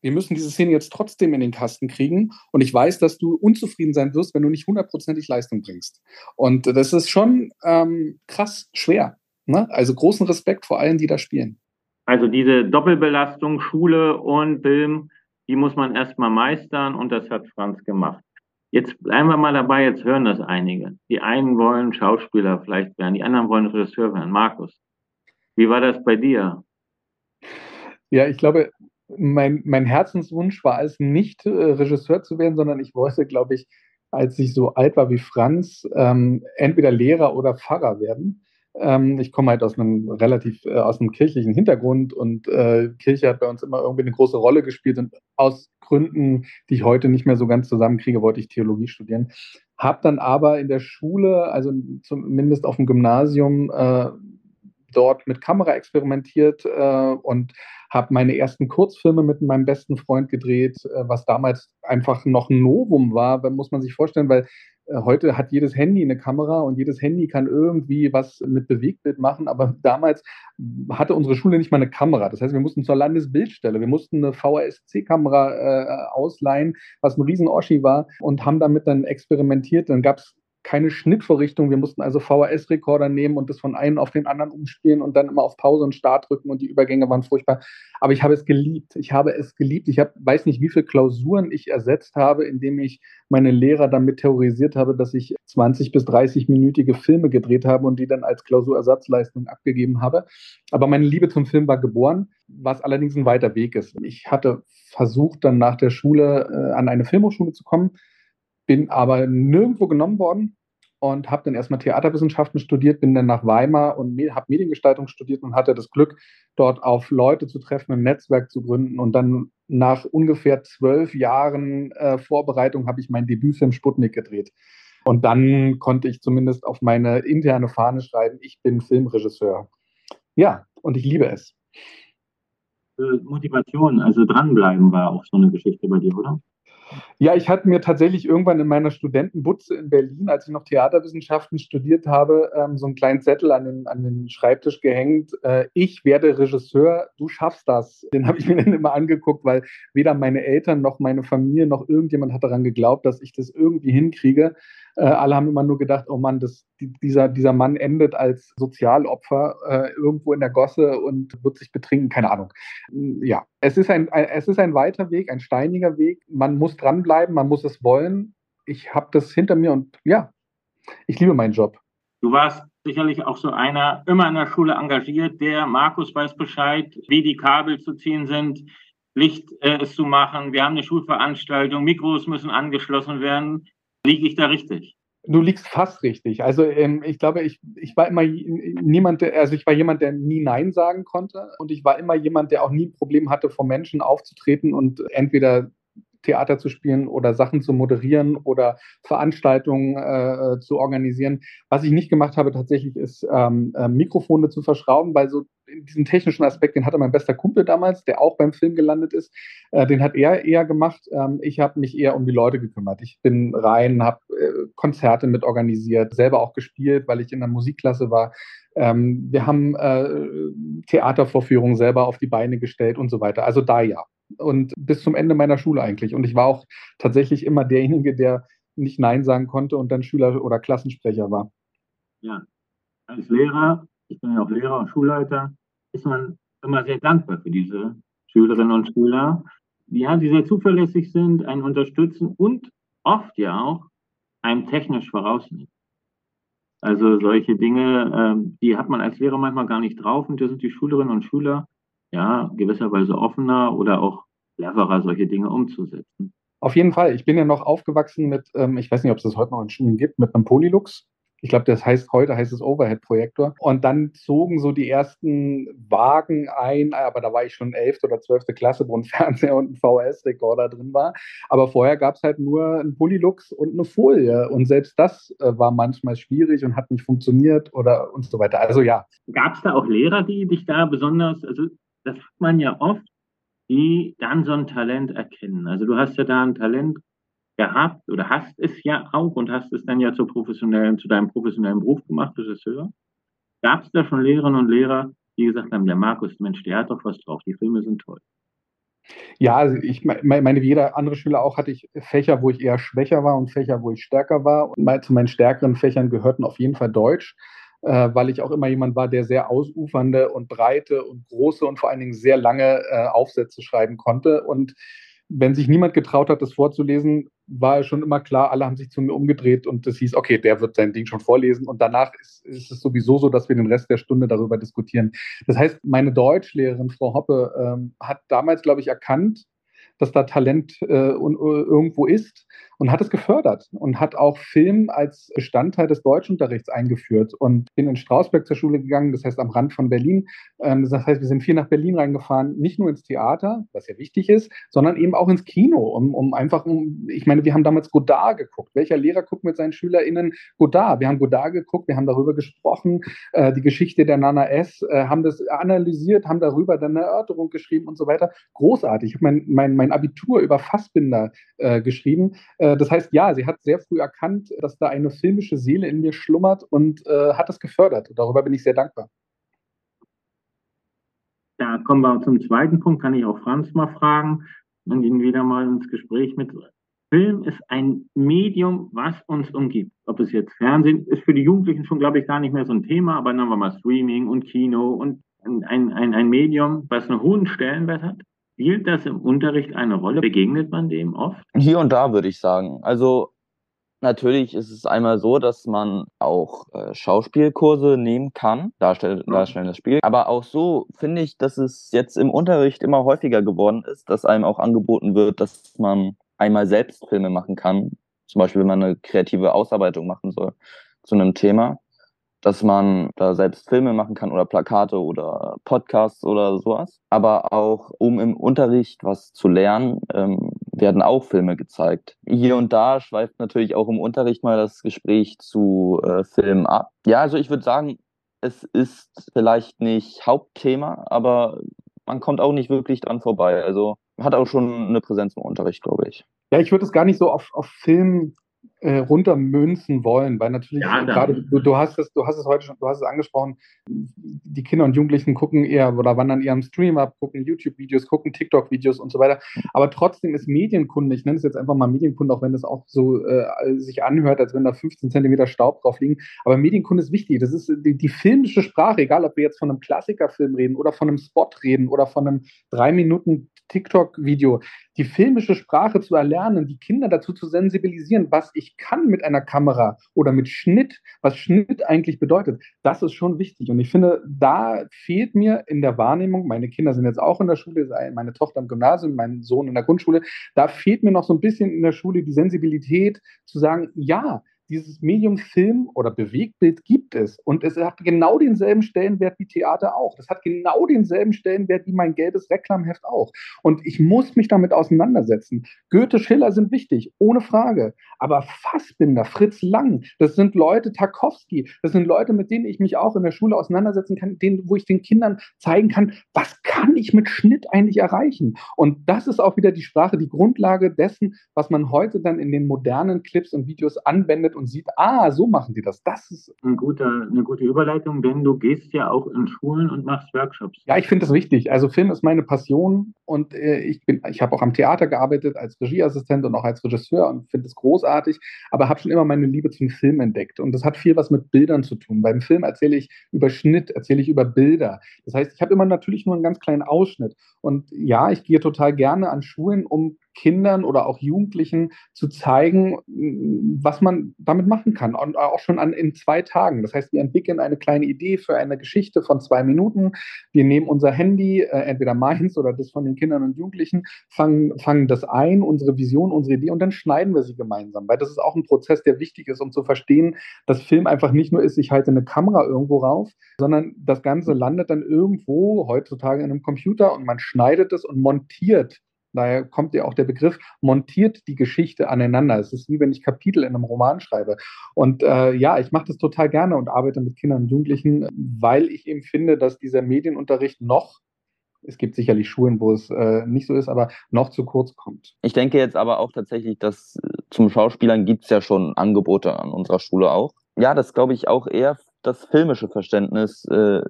Wir müssen diese Szene jetzt trotzdem in den Kasten kriegen. Und ich weiß, dass du unzufrieden sein wirst, wenn du nicht hundertprozentig Leistung bringst. Und das ist schon ähm, krass schwer. Ne? Also großen Respekt vor allen, die da spielen. Also diese Doppelbelastung Schule und Film, die muss man erstmal meistern und das hat Franz gemacht. Jetzt bleiben wir mal dabei, jetzt hören das einige. Die einen wollen Schauspieler vielleicht werden, die anderen wollen Regisseur werden. Markus, wie war das bei dir? Ja, ich glaube, mein, mein Herzenswunsch war es nicht, äh, Regisseur zu werden, sondern ich wollte, glaube ich, als ich so alt war wie Franz, ähm, entweder Lehrer oder Pfarrer werden. Ähm, ich komme halt aus einem relativ, äh, aus einem kirchlichen Hintergrund und äh, Kirche hat bei uns immer irgendwie eine große Rolle gespielt und aus Gründen, die ich heute nicht mehr so ganz zusammenkriege, wollte ich Theologie studieren. Habe dann aber in der Schule, also zumindest auf dem Gymnasium, äh, dort mit Kamera experimentiert äh, und habe meine ersten Kurzfilme mit meinem besten Freund gedreht, äh, was damals einfach noch ein Novum war, muss man sich vorstellen, weil heute hat jedes Handy eine Kamera und jedes Handy kann irgendwie was mit Bewegtbild machen, aber damals hatte unsere Schule nicht mal eine Kamera. Das heißt, wir mussten zur Landesbildstelle, wir mussten eine VHS-C-Kamera äh, ausleihen, was ein riesen Oschi war und haben damit dann experimentiert. Dann gab es keine Schnittvorrichtung. Wir mussten also VHS-Rekorder nehmen und das von einem auf den anderen umspielen und dann immer auf Pause und Start drücken und die Übergänge waren furchtbar. Aber ich habe es geliebt. Ich habe es geliebt. Ich hab, weiß nicht, wie viele Klausuren ich ersetzt habe, indem ich meine Lehrer damit terrorisiert habe, dass ich 20 bis 30-minütige Filme gedreht habe und die dann als Klausurersatzleistung abgegeben habe. Aber meine Liebe zum Film war geboren, was allerdings ein weiter Weg ist. Ich hatte versucht, dann nach der Schule äh, an eine Filmhochschule zu kommen bin aber nirgendwo genommen worden und habe dann erstmal Theaterwissenschaften studiert, bin dann nach Weimar und habe Mediengestaltung studiert und hatte das Glück, dort auf Leute zu treffen, ein Netzwerk zu gründen. Und dann nach ungefähr zwölf Jahren äh, Vorbereitung habe ich meinen Debütfilm Sputnik gedreht. Und dann konnte ich zumindest auf meine interne Fahne schreiben, ich bin Filmregisseur. Ja, und ich liebe es. Motivation, also dranbleiben war auch so eine Geschichte bei dir, oder? Ja, ich hatte mir tatsächlich irgendwann in meiner Studentenbutze in Berlin, als ich noch Theaterwissenschaften studiert habe, ähm, so einen kleinen Zettel an den, an den Schreibtisch gehängt. Äh, ich werde Regisseur, du schaffst das. Den habe ich mir dann immer angeguckt, weil weder meine Eltern noch meine Familie noch irgendjemand hat daran geglaubt, dass ich das irgendwie hinkriege. Äh, alle haben immer nur gedacht, oh Mann, das, dieser, dieser Mann endet als Sozialopfer äh, irgendwo in der Gosse und wird sich betrinken, keine Ahnung. Ja, es ist, ein, es ist ein weiter Weg, ein steiniger Weg. Man muss dranbleiben, man muss es wollen. Ich habe das hinter mir und ja, ich liebe meinen Job. Du warst sicherlich auch so einer, immer in der Schule engagiert, der Markus weiß Bescheid, wie die Kabel zu ziehen sind, Licht äh, ist zu machen. Wir haben eine Schulveranstaltung, Mikros müssen angeschlossen werden. Liege ich da richtig? Du liegst fast richtig. Also ähm, ich glaube, ich, ich war immer niemand, der, also ich war jemand, der nie Nein sagen konnte und ich war immer jemand, der auch nie ein Problem hatte, vor Menschen aufzutreten und entweder Theater zu spielen oder Sachen zu moderieren oder Veranstaltungen äh, zu organisieren. Was ich nicht gemacht habe tatsächlich ist ähm, äh, Mikrofone zu verschrauben, weil so diesen technischen Aspekt, den hatte mein bester Kumpel damals, der auch beim Film gelandet ist, äh, den hat er eher gemacht. Ähm, ich habe mich eher um die Leute gekümmert. Ich bin rein, habe äh, Konzerte mit organisiert, selber auch gespielt, weil ich in der Musikklasse war. Ähm, wir haben äh, Theatervorführungen selber auf die Beine gestellt und so weiter. Also da ja und bis zum Ende meiner Schule eigentlich. Und ich war auch tatsächlich immer derjenige, der nicht Nein sagen konnte und dann Schüler oder Klassensprecher war. Ja, als Lehrer, ich bin ja auch Lehrer und Schulleiter, ist man immer sehr dankbar für diese Schülerinnen und Schüler, ja, die sehr zuverlässig sind, einen unterstützen und oft ja auch einem technisch vorausnehmen. Also solche Dinge, äh, die hat man als Lehrer manchmal gar nicht drauf und da sind die Schülerinnen und Schüler ja, gewisserweise offener oder auch cleverer, solche Dinge umzusetzen. Auf jeden Fall. Ich bin ja noch aufgewachsen mit, ähm, ich weiß nicht, ob es das heute noch in Schulen gibt, mit einem Polylux. Ich glaube, das heißt heute heißt es Overhead-Projektor. Und dann zogen so die ersten Wagen ein, aber da war ich schon 11. oder 12. Klasse, wo ein Fernseher und ein VHS-Rekorder drin war. Aber vorher gab es halt nur einen Polylux und eine Folie. Und selbst das äh, war manchmal schwierig und hat nicht funktioniert oder und so weiter. Also ja. Gab es da auch Lehrer, die dich da besonders, also das hat man ja oft, die dann so ein Talent erkennen. Also du hast ja da ein Talent gehabt oder hast es ja auch und hast es dann ja zu professionellen, zu deinem professionellen Beruf gemacht, Regisseur. Gab es da schon Lehrerinnen und Lehrer, die gesagt haben, der Markus, Mensch, der hat doch was drauf, die Filme sind toll. Ja, also ich meine, wie jeder andere Schüler auch, hatte ich Fächer, wo ich eher schwächer war und Fächer, wo ich stärker war. Und zu meinen stärkeren Fächern gehörten auf jeden Fall Deutsch äh, weil ich auch immer jemand war, der sehr ausufernde und breite und große und vor allen Dingen sehr lange äh, Aufsätze schreiben konnte. Und wenn sich niemand getraut hat, das vorzulesen, war schon immer klar, alle haben sich zu mir umgedreht und es hieß, okay, der wird sein Ding schon vorlesen. Und danach ist, ist, es sowieso so, dass wir den Rest der Stunde darüber diskutieren. Das heißt, meine Deutschlehrerin, Frau Hoppe, ähm, hat damals, glaube ich, erkannt, dass da Talent äh, uh, irgendwo ist und hat es gefördert und hat auch Film als Bestandteil des Deutschunterrichts eingeführt und bin in Strausberg zur Schule gegangen, das heißt am Rand von Berlin. Ähm, das heißt, wir sind viel nach Berlin reingefahren, nicht nur ins Theater, was ja wichtig ist, sondern eben auch ins Kino, um, um einfach, um, ich meine, wir haben damals Godard geguckt. Welcher Lehrer guckt mit seinen SchülerInnen Godard? Wir haben Godard geguckt, wir haben darüber gesprochen, äh, die Geschichte der Nana S, äh, haben das analysiert, haben darüber dann eine Erörterung geschrieben und so weiter. Großartig. Ich habe mein, mein, mein Abitur über Fassbinder äh, geschrieben. Äh, das heißt, ja, sie hat sehr früh erkannt, dass da eine filmische Seele in mir schlummert und äh, hat das gefördert. Und darüber bin ich sehr dankbar. Da kommen wir zum zweiten Punkt, kann ich auch Franz mal fragen und ihn wieder mal ins Gespräch mit. Film ist ein Medium, was uns umgibt. Ob es jetzt Fernsehen ist für die Jugendlichen schon, glaube ich, gar nicht mehr so ein Thema, aber haben wir mal Streaming und Kino und ein, ein, ein Medium, was einen hohen Stellenwert hat. Spielt das im Unterricht eine Rolle? Begegnet man dem oft? Hier und da würde ich sagen. Also natürlich ist es einmal so, dass man auch äh, Schauspielkurse nehmen kann, darstell darstellendes Spiel. Aber auch so finde ich, dass es jetzt im Unterricht immer häufiger geworden ist, dass einem auch angeboten wird, dass man einmal selbst Filme machen kann. Zum Beispiel, wenn man eine kreative Ausarbeitung machen soll zu einem Thema dass man da selbst Filme machen kann oder Plakate oder Podcasts oder sowas. Aber auch, um im Unterricht was zu lernen, ähm, werden auch Filme gezeigt. Hier und da schweift natürlich auch im Unterricht mal das Gespräch zu äh, Filmen ab. Ja, also ich würde sagen, es ist vielleicht nicht Hauptthema, aber man kommt auch nicht wirklich dran vorbei. Also hat auch schon eine Präsenz im Unterricht, glaube ich. Ja, ich würde es gar nicht so auf, auf Film äh, runtermünzen wollen, weil natürlich ja, gerade du, du, hast es, du hast es heute schon, du hast es angesprochen, die Kinder und Jugendlichen gucken eher oder wandern eher am Stream ab, gucken YouTube-Videos, gucken TikTok-Videos und so weiter. Aber trotzdem ist Medienkunde, ich nenne es jetzt einfach mal Medienkunde, auch wenn es auch so äh, sich anhört, als wenn da 15 Zentimeter Staub drauf liegen. Aber Medienkunde ist wichtig. Das ist die, die filmische Sprache, egal ob wir jetzt von einem Klassikerfilm reden oder von einem Spot reden oder von einem drei Minuten TikTok-Video die filmische Sprache zu erlernen, die Kinder dazu zu sensibilisieren, was ich kann mit einer Kamera oder mit Schnitt, was Schnitt eigentlich bedeutet, das ist schon wichtig. Und ich finde, da fehlt mir in der Wahrnehmung, meine Kinder sind jetzt auch in der Schule, meine Tochter im Gymnasium, mein Sohn in der Grundschule, da fehlt mir noch so ein bisschen in der Schule die Sensibilität zu sagen, ja, dieses Medium Film oder Bewegtbild gibt es. Und es hat genau denselben Stellenwert wie Theater auch. Das hat genau denselben Stellenwert wie mein gelbes Reklamheft auch. Und ich muss mich damit auseinandersetzen. Goethe, Schiller sind wichtig, ohne Frage. Aber Fassbinder, Fritz Lang, das sind Leute, Tarkovsky, das sind Leute, mit denen ich mich auch in der Schule auseinandersetzen kann, denen, wo ich den Kindern zeigen kann, was kann ich mit Schnitt eigentlich erreichen? Und das ist auch wieder die Sprache, die Grundlage dessen, was man heute dann in den modernen Clips und Videos anwendet und sieht, ah, so machen die das. Das ist ein guter, eine gute Überleitung, denn du gehst ja auch in Schulen und machst Workshops. Ja, ich finde das wichtig. Also Film ist meine Passion und äh, ich bin, ich habe auch am Theater gearbeitet als Regieassistent und auch als Regisseur und finde es großartig, aber habe schon immer meine Liebe zum Film entdeckt. Und das hat viel was mit Bildern zu tun. Beim Film erzähle ich über Schnitt, erzähle ich über Bilder. Das heißt, ich habe immer natürlich nur einen ganz kleinen Ausschnitt. Und ja, ich gehe total gerne an Schulen, um Kindern oder auch Jugendlichen zu zeigen, was man damit machen kann. Und auch schon an, in zwei Tagen. Das heißt, wir entwickeln eine kleine Idee für eine Geschichte von zwei Minuten. Wir nehmen unser Handy, äh, entweder meins oder das von den Kindern und Jugendlichen, fangen, fangen das ein, unsere Vision, unsere Idee, und dann schneiden wir sie gemeinsam. Weil das ist auch ein Prozess, der wichtig ist, um zu verstehen, dass Film einfach nicht nur ist, ich halte eine Kamera irgendwo rauf, sondern das Ganze landet dann irgendwo heutzutage in einem Computer und man schneidet es und montiert Daher kommt ja auch der Begriff, montiert die Geschichte aneinander. Es ist wie wenn ich Kapitel in einem Roman schreibe. Und äh, ja, ich mache das total gerne und arbeite mit Kindern und Jugendlichen, weil ich eben finde, dass dieser Medienunterricht noch es gibt sicherlich Schulen, wo es äh, nicht so ist, aber noch zu kurz kommt. Ich denke jetzt aber auch tatsächlich, dass äh, zum Schauspielern gibt es ja schon Angebote an unserer Schule auch. Ja, das glaube ich auch eher das filmische Verständnis äh,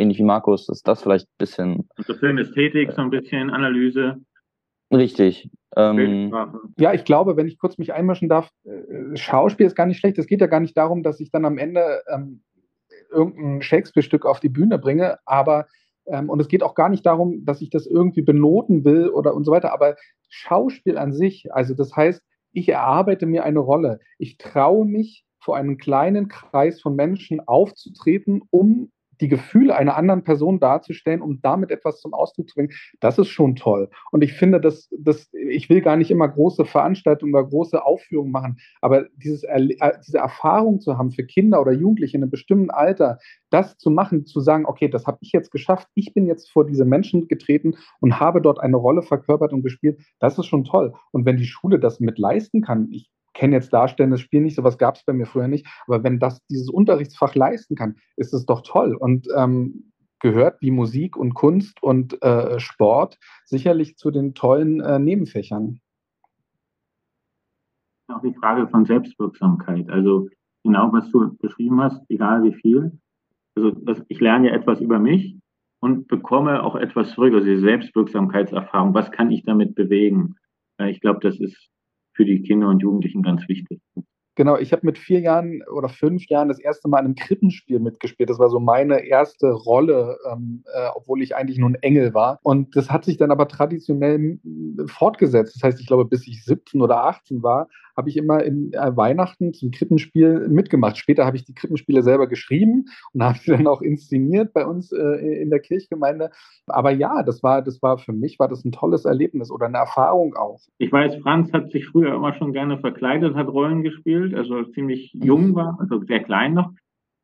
ähnlich wie Markus, ist das vielleicht ein bisschen. Also Filmästhetik, so ein bisschen Analyse. Richtig. Ähm, ja, ich glaube, wenn ich kurz mich einmischen darf, äh, Schauspiel ist gar nicht schlecht. Es geht ja gar nicht darum, dass ich dann am Ende ähm, irgendein Shakespeare-Stück auf die Bühne bringe, aber ähm, und es geht auch gar nicht darum, dass ich das irgendwie benoten will oder und so weiter, aber Schauspiel an sich, also das heißt, ich erarbeite mir eine Rolle. Ich traue mich, vor einem kleinen Kreis von Menschen aufzutreten, um die Gefühle einer anderen Person darzustellen, um damit etwas zum Ausdruck zu bringen, das ist schon toll. Und ich finde, dass, dass ich will gar nicht immer große Veranstaltungen oder große Aufführungen machen, aber dieses, äh, diese Erfahrung zu haben für Kinder oder Jugendliche in einem bestimmten Alter, das zu machen, zu sagen, okay, das habe ich jetzt geschafft, ich bin jetzt vor diese Menschen getreten und habe dort eine Rolle verkörpert und gespielt, das ist schon toll. Und wenn die Schule das mit leisten kann, ich kenne jetzt darstellendes Spiel nicht, sowas gab es bei mir früher nicht, aber wenn das dieses Unterrichtsfach leisten kann, ist es doch toll und ähm, gehört wie Musik und Kunst und äh, Sport sicherlich zu den tollen äh, Nebenfächern. Auch die Frage von Selbstwirksamkeit, also genau was du beschrieben hast, egal wie viel. Also das, ich lerne ja etwas über mich und bekomme auch etwas zurück, also die Selbstwirksamkeitserfahrung, was kann ich damit bewegen? Ich glaube, das ist für die Kinder und Jugendlichen ganz wichtig. Genau, ich habe mit vier Jahren oder fünf Jahren das erste Mal in einem Krippenspiel mitgespielt. Das war so meine erste Rolle, ähm, äh, obwohl ich eigentlich nur ein Engel war. Und das hat sich dann aber traditionell fortgesetzt. Das heißt, ich glaube, bis ich 17 oder 18 war, habe ich immer in äh, Weihnachten zum Krippenspiel mitgemacht. Später habe ich die Krippenspiele selber geschrieben und habe sie dann auch inszeniert bei uns äh, in der Kirchgemeinde. Aber ja, das war, das war für mich war das ein tolles Erlebnis oder eine Erfahrung auch. Ich weiß, Franz hat sich früher immer schon gerne verkleidet, hat Rollen gespielt, also ziemlich jung war, also sehr klein noch.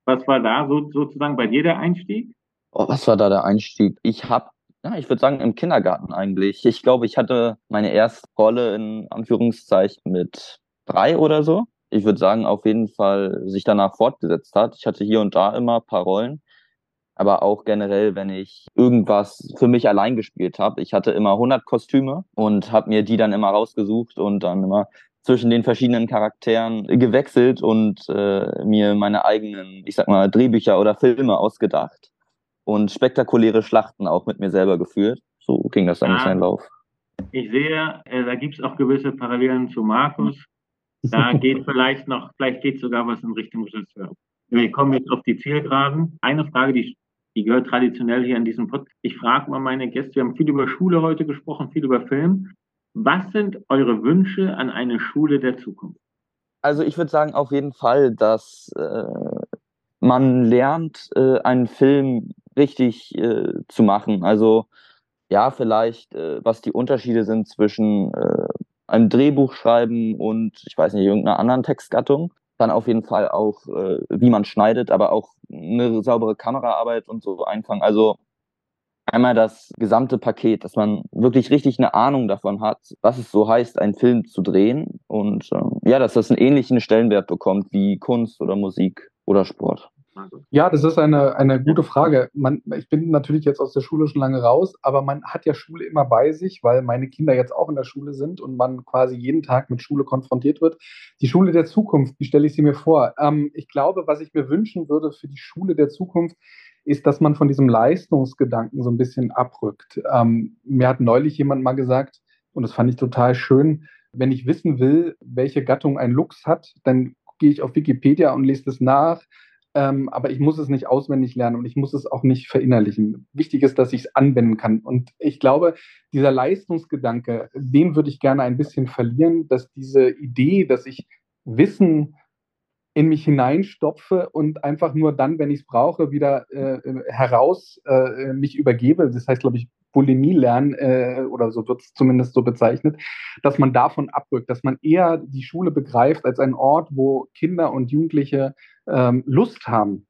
Was war da so, sozusagen bei dir der Einstieg? Oh, was war da der Einstieg? Ich habe ja, ich würde sagen im Kindergarten eigentlich. Ich glaube, ich hatte meine erste Rolle in Anführungszeichen mit drei oder so. Ich würde sagen, auf jeden Fall sich danach fortgesetzt hat. Ich hatte hier und da immer ein paar Rollen, aber auch generell, wenn ich irgendwas für mich allein gespielt habe. Ich hatte immer 100 Kostüme und habe mir die dann immer rausgesucht und dann immer zwischen den verschiedenen Charakteren gewechselt und äh, mir meine eigenen, ich sag mal, Drehbücher oder Filme ausgedacht und spektakuläre Schlachten auch mit mir selber geführt. So ging das dann ja, seinen Lauf. Ich sehe, äh, da gibt es auch gewisse Parallelen zu Markus. Da geht vielleicht noch, vielleicht geht sogar was in Richtung Regisseur. Wir kommen jetzt auf die Zielgeraden. Eine Frage, die, die gehört traditionell hier in diesem Podcast. Ich frage mal meine Gäste, wir haben viel über Schule heute gesprochen, viel über Film. Was sind eure Wünsche an eine Schule der Zukunft? Also ich würde sagen auf jeden Fall, dass äh, man lernt, äh, einen Film richtig äh, zu machen. Also ja, vielleicht, äh, was die Unterschiede sind zwischen äh, einem Drehbuch schreiben und, ich weiß nicht, irgendeiner anderen Textgattung. Dann auf jeden Fall auch, äh, wie man schneidet, aber auch eine saubere Kameraarbeit und so einfangen. Also einmal das gesamte Paket, dass man wirklich richtig eine Ahnung davon hat, was es so heißt, einen Film zu drehen und äh, ja, dass das einen ähnlichen Stellenwert bekommt wie Kunst oder Musik oder Sport. Ja, das ist eine, eine gute Frage. Man, ich bin natürlich jetzt aus der Schule schon lange raus, aber man hat ja Schule immer bei sich, weil meine Kinder jetzt auch in der Schule sind und man quasi jeden Tag mit Schule konfrontiert wird. Die Schule der Zukunft, wie stelle ich sie mir vor? Ähm, ich glaube, was ich mir wünschen würde für die Schule der Zukunft, ist, dass man von diesem Leistungsgedanken so ein bisschen abrückt. Ähm, mir hat neulich jemand mal gesagt, und das fand ich total schön, wenn ich wissen will, welche Gattung ein Luchs hat, dann gehe ich auf Wikipedia und lese das nach ähm, aber ich muss es nicht auswendig lernen und ich muss es auch nicht verinnerlichen. Wichtig ist, dass ich es anwenden kann. Und ich glaube, dieser Leistungsgedanke, den würde ich gerne ein bisschen verlieren, dass diese Idee, dass ich Wissen in mich hineinstopfe und einfach nur dann, wenn ich es brauche, wieder äh, heraus äh, mich übergebe. Das heißt, glaube ich, Bulimie lernen äh, oder so wird es zumindest so bezeichnet, dass man davon abrückt, dass man eher die Schule begreift als einen Ort, wo Kinder und Jugendliche ähm, Lust haben,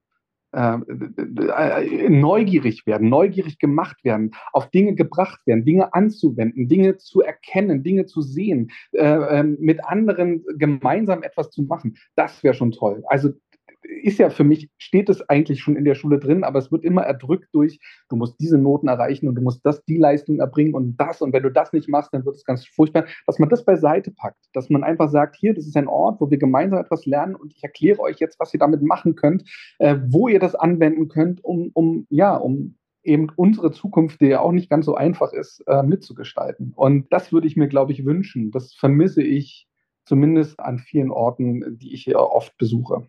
äh, äh, neugierig werden, neugierig gemacht werden, auf Dinge gebracht werden, Dinge anzuwenden, Dinge zu erkennen, Dinge zu sehen, äh, ähm, mit anderen gemeinsam etwas zu machen. Das wäre schon toll. Also ist ja für mich, steht es eigentlich schon in der Schule drin, aber es wird immer erdrückt durch, du musst diese Noten erreichen und du musst das, die Leistung erbringen und das und wenn du das nicht machst, dann wird es ganz furchtbar, dass man das beiseite packt, dass man einfach sagt, hier, das ist ein Ort, wo wir gemeinsam etwas lernen und ich erkläre euch jetzt, was ihr damit machen könnt, äh, wo ihr das anwenden könnt, um, um, ja, um eben unsere Zukunft, die ja auch nicht ganz so einfach ist, äh, mitzugestalten. Und das würde ich mir, glaube ich, wünschen. Das vermisse ich zumindest an vielen Orten, die ich hier oft besuche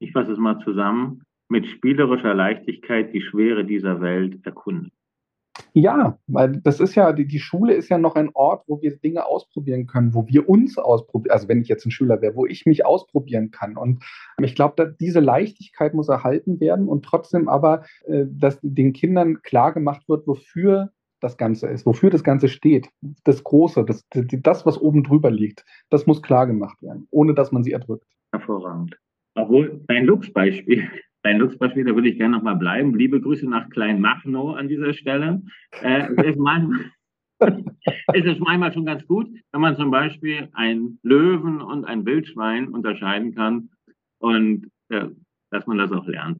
ich fasse es mal zusammen, mit spielerischer Leichtigkeit die Schwere dieser Welt erkunden. Ja, weil das ist ja, die, die Schule ist ja noch ein Ort, wo wir Dinge ausprobieren können, wo wir uns ausprobieren, also wenn ich jetzt ein Schüler wäre, wo ich mich ausprobieren kann. Und ich glaube, diese Leichtigkeit muss erhalten werden und trotzdem aber, äh, dass den Kindern klar gemacht wird, wofür das Ganze ist, wofür das Ganze steht. Das Große, das, das was oben drüber liegt, das muss klar gemacht werden, ohne dass man sie erdrückt. Hervorragend. Obwohl, dein Lux-Beispiel, dein Lux-Beispiel, da würde ich gerne nochmal bleiben. Liebe Grüße nach Kleinmachnow an dieser Stelle. Äh, ist, manchmal, ist es manchmal schon ganz gut, wenn man zum Beispiel ein Löwen und ein Wildschwein unterscheiden kann und äh, dass man das auch lernt.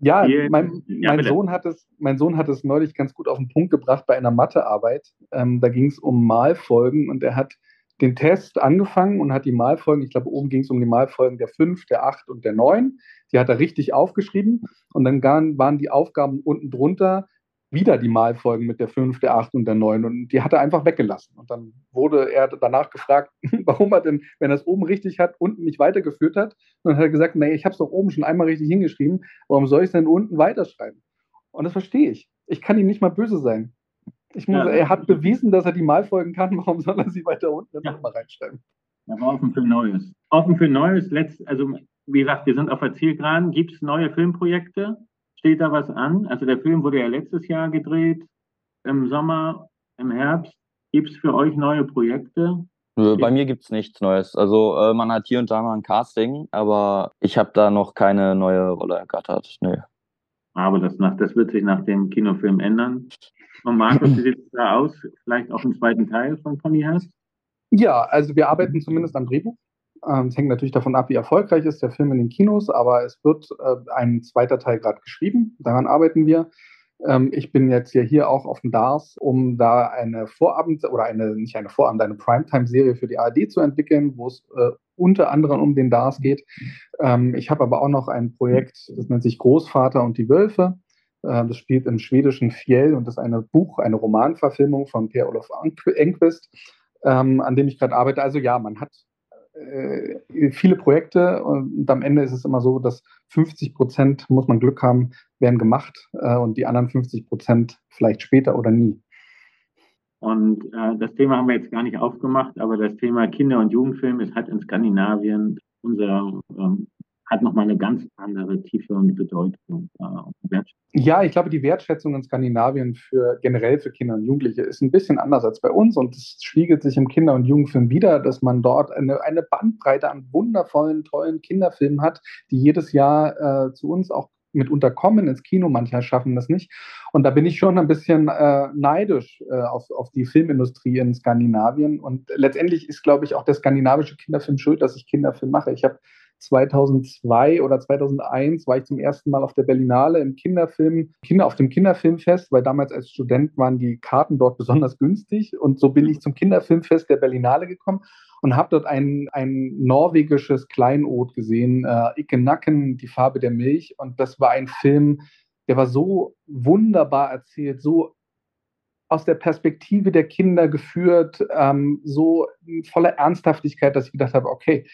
Ja, mein, ja, mein Sohn hat es, mein Sohn hat es neulich ganz gut auf den Punkt gebracht bei einer Mathearbeit. Ähm, da ging es um Malfolgen und er hat den Test angefangen und hat die Malfolgen, ich glaube, oben ging es um die Malfolgen der 5, der 8 und der 9. Die hat er richtig aufgeschrieben und dann waren die Aufgaben unten drunter wieder die Malfolgen mit der 5, der 8 und der 9 und die hat er einfach weggelassen. Und dann wurde er danach gefragt, warum er denn, wenn er es oben richtig hat, unten nicht weitergeführt hat. Und dann hat er gesagt, nee, ich habe es doch oben schon einmal richtig hingeschrieben, warum soll ich es denn unten weiterschreiben? Und das verstehe ich. Ich kann ihm nicht mal böse sein. Ich muss, ja. er hat bewiesen, dass er die Malfolgen kann. Warum soll er sie weiter unten ja. nochmal reinschreiben? Er war offen für Neues. Offen für Neues. Letzt, also, wie gesagt, wir sind auf der Zielgeraden. Gibt es neue Filmprojekte? Steht da was an? Also, der Film wurde ja letztes Jahr gedreht, im Sommer, im Herbst. Gibt es für euch neue Projekte? Bei mir gibt es nichts Neues. Also äh, man hat hier und da mal ein Casting, aber ich habe da noch keine neue Rolle ergattert. Nee. Aber das, nach, das wird sich nach dem Kinofilm ändern. Und Markus, wie sieht es da aus? Vielleicht auch einen zweiten Teil von Pony hast? Ja, also wir arbeiten zumindest am Drehbuch. Ähm, es hängt natürlich davon ab, wie erfolgreich ist der Film in den Kinos, aber es wird äh, ein zweiter Teil gerade geschrieben. Daran arbeiten wir. Ähm, ich bin jetzt ja hier auch auf dem DARS, um da eine Vorabend- oder eine, nicht eine Vorabend, eine Primetime-Serie für die ARD zu entwickeln, wo es äh, unter anderem um den DARS geht. Ähm, ich habe aber auch noch ein Projekt, das nennt sich Großvater und die Wölfe. Äh, das spielt im schwedischen Fjell und ist ein Buch, eine Romanverfilmung von Per Olof Enquist, ähm, an dem ich gerade arbeite. Also ja, man hat äh, viele Projekte und am Ende ist es immer so, dass 50 Prozent, muss man Glück haben, werden gemacht äh, und die anderen 50 Prozent vielleicht später oder nie. Und äh, das Thema haben wir jetzt gar nicht aufgemacht, aber das Thema Kinder- und Jugendfilm ist hat in Skandinavien unser ähm, hat nochmal eine ganz andere Tiefe und Bedeutung. Äh, ja, ich glaube, die Wertschätzung in Skandinavien für generell für Kinder und Jugendliche ist ein bisschen anders als bei uns und es spiegelt sich im Kinder- und Jugendfilm wieder, dass man dort eine, eine Bandbreite an wundervollen, tollen Kinderfilmen hat, die jedes Jahr äh, zu uns auch mitunter kommen ins Kino, manche schaffen das nicht. Und da bin ich schon ein bisschen äh, neidisch äh, auf, auf die Filmindustrie in Skandinavien. Und letztendlich ist, glaube ich, auch der skandinavische Kinderfilm schuld, dass ich Kinderfilm mache. Ich habe 2002 oder 2001 war ich zum ersten Mal auf der Berlinale im Kinderfilm, Kinder auf dem Kinderfilmfest, weil damals als Student waren die Karten dort besonders günstig und so bin ich zum Kinderfilmfest der Berlinale gekommen und habe dort ein, ein norwegisches Kleinod gesehen, äh, Icke Nacken, die Farbe der Milch und das war ein Film, der war so wunderbar erzählt, so aus der Perspektive der Kinder geführt, ähm, so voller Ernsthaftigkeit, dass ich gedacht habe, okay,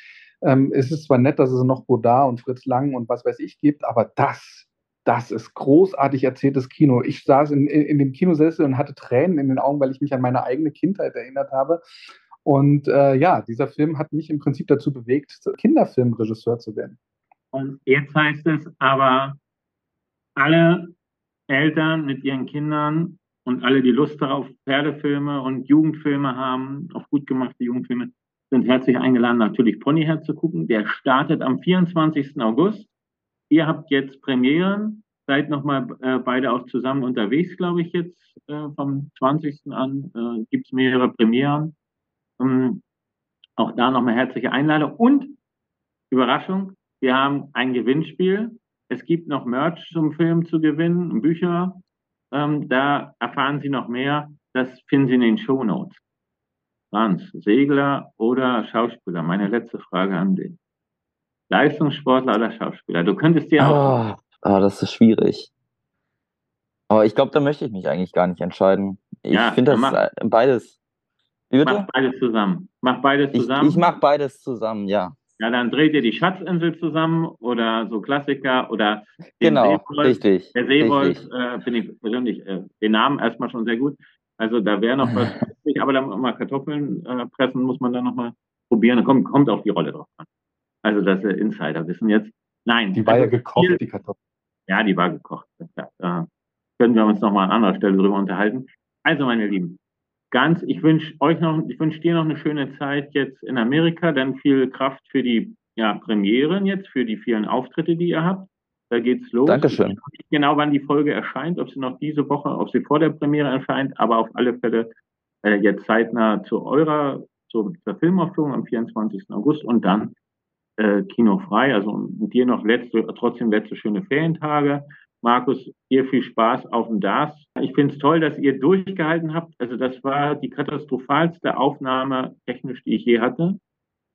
ähm, es ist zwar nett, dass es noch Godard und Fritz Lang und was weiß ich gibt, aber das, das ist großartig erzähltes Kino. Ich saß in, in, in dem Kinosessel und hatte Tränen in den Augen, weil ich mich an meine eigene Kindheit erinnert habe. Und äh, ja, dieser Film hat mich im Prinzip dazu bewegt, Kinderfilmregisseur zu werden. Und jetzt heißt es aber, alle Eltern mit ihren Kindern und alle, die Lust darauf Pferdefilme und Jugendfilme haben, auf gut gemachte Jugendfilme, sind herzlich eingeladen, natürlich Ponyherz zu gucken. Der startet am 24. August. Ihr habt jetzt Premieren, seid nochmal äh, beide auch zusammen unterwegs, glaube ich, jetzt äh, vom 20. an. Äh, Gibt es mehrere Premieren. Ähm, auch da nochmal herzliche Einladung. Und Überraschung, wir haben ein Gewinnspiel. Es gibt noch Merch zum Film zu gewinnen, Bücher. Ähm, da erfahren Sie noch mehr. Das finden Sie in den Show Notes. Franz, Segler oder Schauspieler? Meine letzte Frage an dich. Leistungssportler oder Schauspieler? Du könntest dir auch. Oh, oh das ist schwierig. Aber ich glaube, da möchte ich mich eigentlich gar nicht entscheiden. Ich ja, finde das mach, beides. Wie bitte? Mach beides zusammen. Mach beides zusammen. Ich, ich mach beides zusammen, ja. Ja, dann dreht ihr die Schatzinsel zusammen oder so Klassiker oder genau, Seewolf. richtig. Der Seewolf äh, finde ich persönlich äh, den Namen erstmal schon sehr gut. Also da wäre noch was, aber dann mal Kartoffeln äh, pressen muss man dann noch mal probieren. Dann kommt, kommt auf die Rolle drauf an. Also das ist Insider wissen jetzt. Nein. Die war also ja gekocht, viel, die Kartoffeln. Ja, die war gekocht. Ja, da können wir uns noch mal an anderer Stelle drüber unterhalten. Also meine Lieben, ganz, ich wünsche euch noch, ich wünsche dir noch eine schöne Zeit jetzt in Amerika, dann viel Kraft für die ja, Premieren jetzt, für die vielen Auftritte, die ihr habt. Da geht's los. Dankeschön. Ich weiß nicht genau, wann die Folge erscheint, ob sie noch diese Woche, ob sie vor der Premiere erscheint, aber auf alle Fälle äh, jetzt zeitnah zu eurer, zur, zur Filmaufführung am 24. August und dann äh, kinofrei. Also dir noch letzte, trotzdem letzte schöne Ferientage. Markus, dir viel Spaß auf dem DAS. Ich finde es toll, dass ihr durchgehalten habt. Also das war die katastrophalste Aufnahme technisch, die ich je hatte.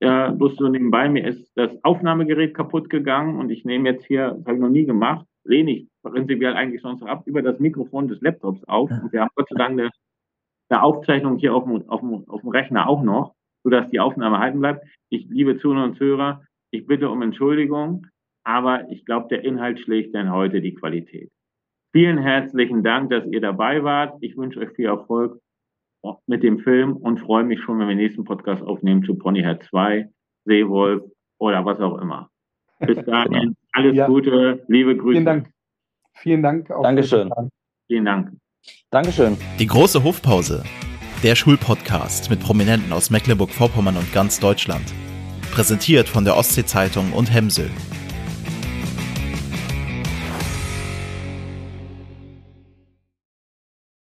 Ja, bloß so nebenbei, mir ist das Aufnahmegerät kaputt gegangen und ich nehme jetzt hier, das habe ich noch nie gemacht, lehne ich prinzipiell eigentlich sonst ab, über das Mikrofon des Laptops auf. Und wir haben Gott sei Dank eine, eine Aufzeichnung hier auf dem, auf, dem, auf dem Rechner auch noch, sodass die Aufnahme halten bleibt. Ich, liebe Zuhörer und Hörer, ich bitte um Entschuldigung, aber ich glaube, der Inhalt schlägt dann heute die Qualität. Vielen herzlichen Dank, dass ihr dabei wart. Ich wünsche euch viel Erfolg mit dem Film und freue mich schon, wenn wir den nächsten Podcast aufnehmen zu Ponyhead 2, Seewolf oder was auch immer. Bis dahin, genau. alles ja. Gute, liebe Grüße. Vielen Dank. Vielen Dank. Auch Dankeschön. Vielen Dank. Dankeschön. Die große Hofpause. Der Schulpodcast mit Prominenten aus Mecklenburg-Vorpommern und ganz Deutschland. Präsentiert von der Ostsee-Zeitung und Hemsel.